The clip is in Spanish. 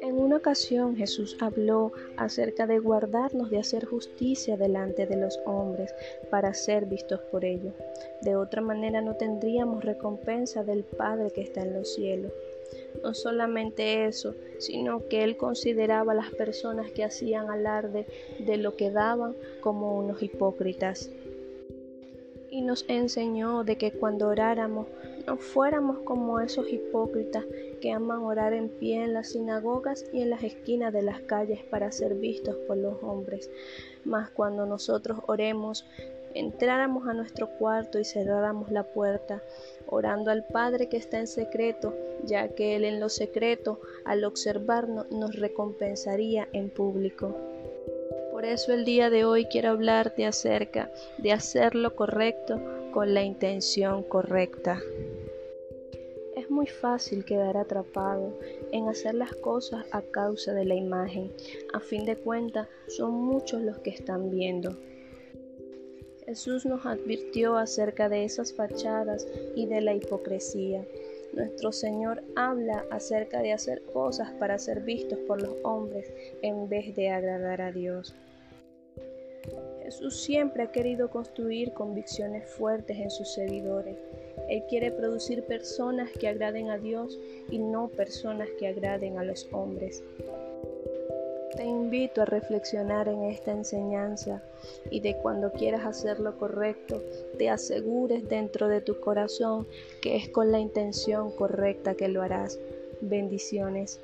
En una ocasión Jesús habló acerca de guardarnos de hacer justicia delante de los hombres para ser vistos por ellos. De otra manera no tendríamos recompensa del Padre que está en los cielos. No solamente eso, sino que él consideraba a las personas que hacían alarde de lo que daban como unos hipócritas. Y nos enseñó de que cuando oráramos no fuéramos como esos hipócritas que aman orar en pie en las sinagogas y en las esquinas de las calles para ser vistos por los hombres. Mas cuando nosotros oremos, entráramos a nuestro cuarto y cerráramos la puerta, orando al Padre que está en secreto, ya que Él en lo secreto, al observarnos, nos recompensaría en público. Por eso el día de hoy quiero hablarte acerca de hacer lo correcto con la intención correcta. Es muy fácil quedar atrapado en hacer las cosas a causa de la imagen. A fin de cuentas, son muchos los que están viendo. Jesús nos advirtió acerca de esas fachadas y de la hipocresía. Nuestro Señor habla acerca de hacer cosas para ser vistos por los hombres en vez de agradar a Dios. Jesús siempre ha querido construir convicciones fuertes en sus seguidores. Él quiere producir personas que agraden a Dios y no personas que agraden a los hombres. Te invito a reflexionar en esta enseñanza y de cuando quieras hacer lo correcto, te asegures dentro de tu corazón que es con la intención correcta que lo harás. Bendiciones.